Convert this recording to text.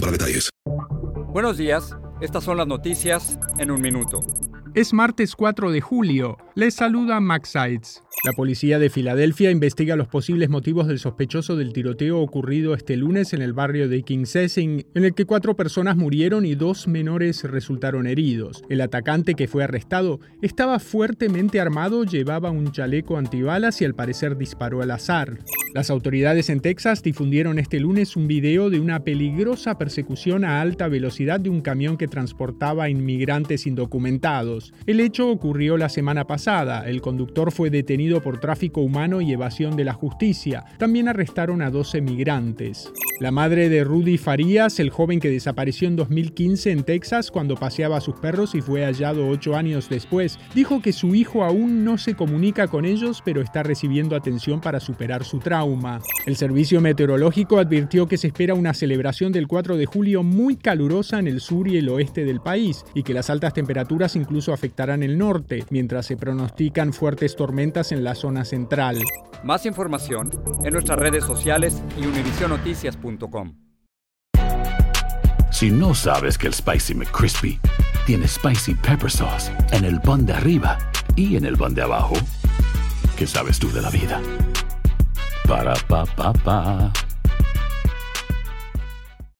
para detalles. Buenos días, estas son las noticias en un minuto. Es martes 4 de julio. Les saluda Max Sides. La policía de Filadelfia investiga los posibles motivos del sospechoso del tiroteo ocurrido este lunes en el barrio de Kingsessing, en el que cuatro personas murieron y dos menores resultaron heridos. El atacante que fue arrestado estaba fuertemente armado, llevaba un chaleco antibalas y al parecer disparó al azar. Las autoridades en Texas difundieron este lunes un video de una peligrosa persecución a alta velocidad de un camión que transportaba inmigrantes indocumentados. El hecho ocurrió la semana pasada. El conductor fue detenido por tráfico humano y evasión de la justicia. También arrestaron a 12 migrantes. La madre de Rudy Farías, el joven que desapareció en 2015 en Texas cuando paseaba a sus perros y fue hallado ocho años después, dijo que su hijo aún no se comunica con ellos, pero está recibiendo atención para superar su trauma. El servicio meteorológico advirtió que se espera una celebración del 4 de julio muy calurosa en el sur y el oeste del país, y que las altas temperaturas incluso afectarán el norte, mientras se pronostican fuertes tormentas en la zona central. Más información en nuestras redes sociales y univisionoticias.com. Si no sabes que el Spicy McCrispy tiene Spicy Pepper Sauce en el pan de arriba y en el pan de abajo, ¿qué sabes tú de la vida? Para, pa, pa, pa.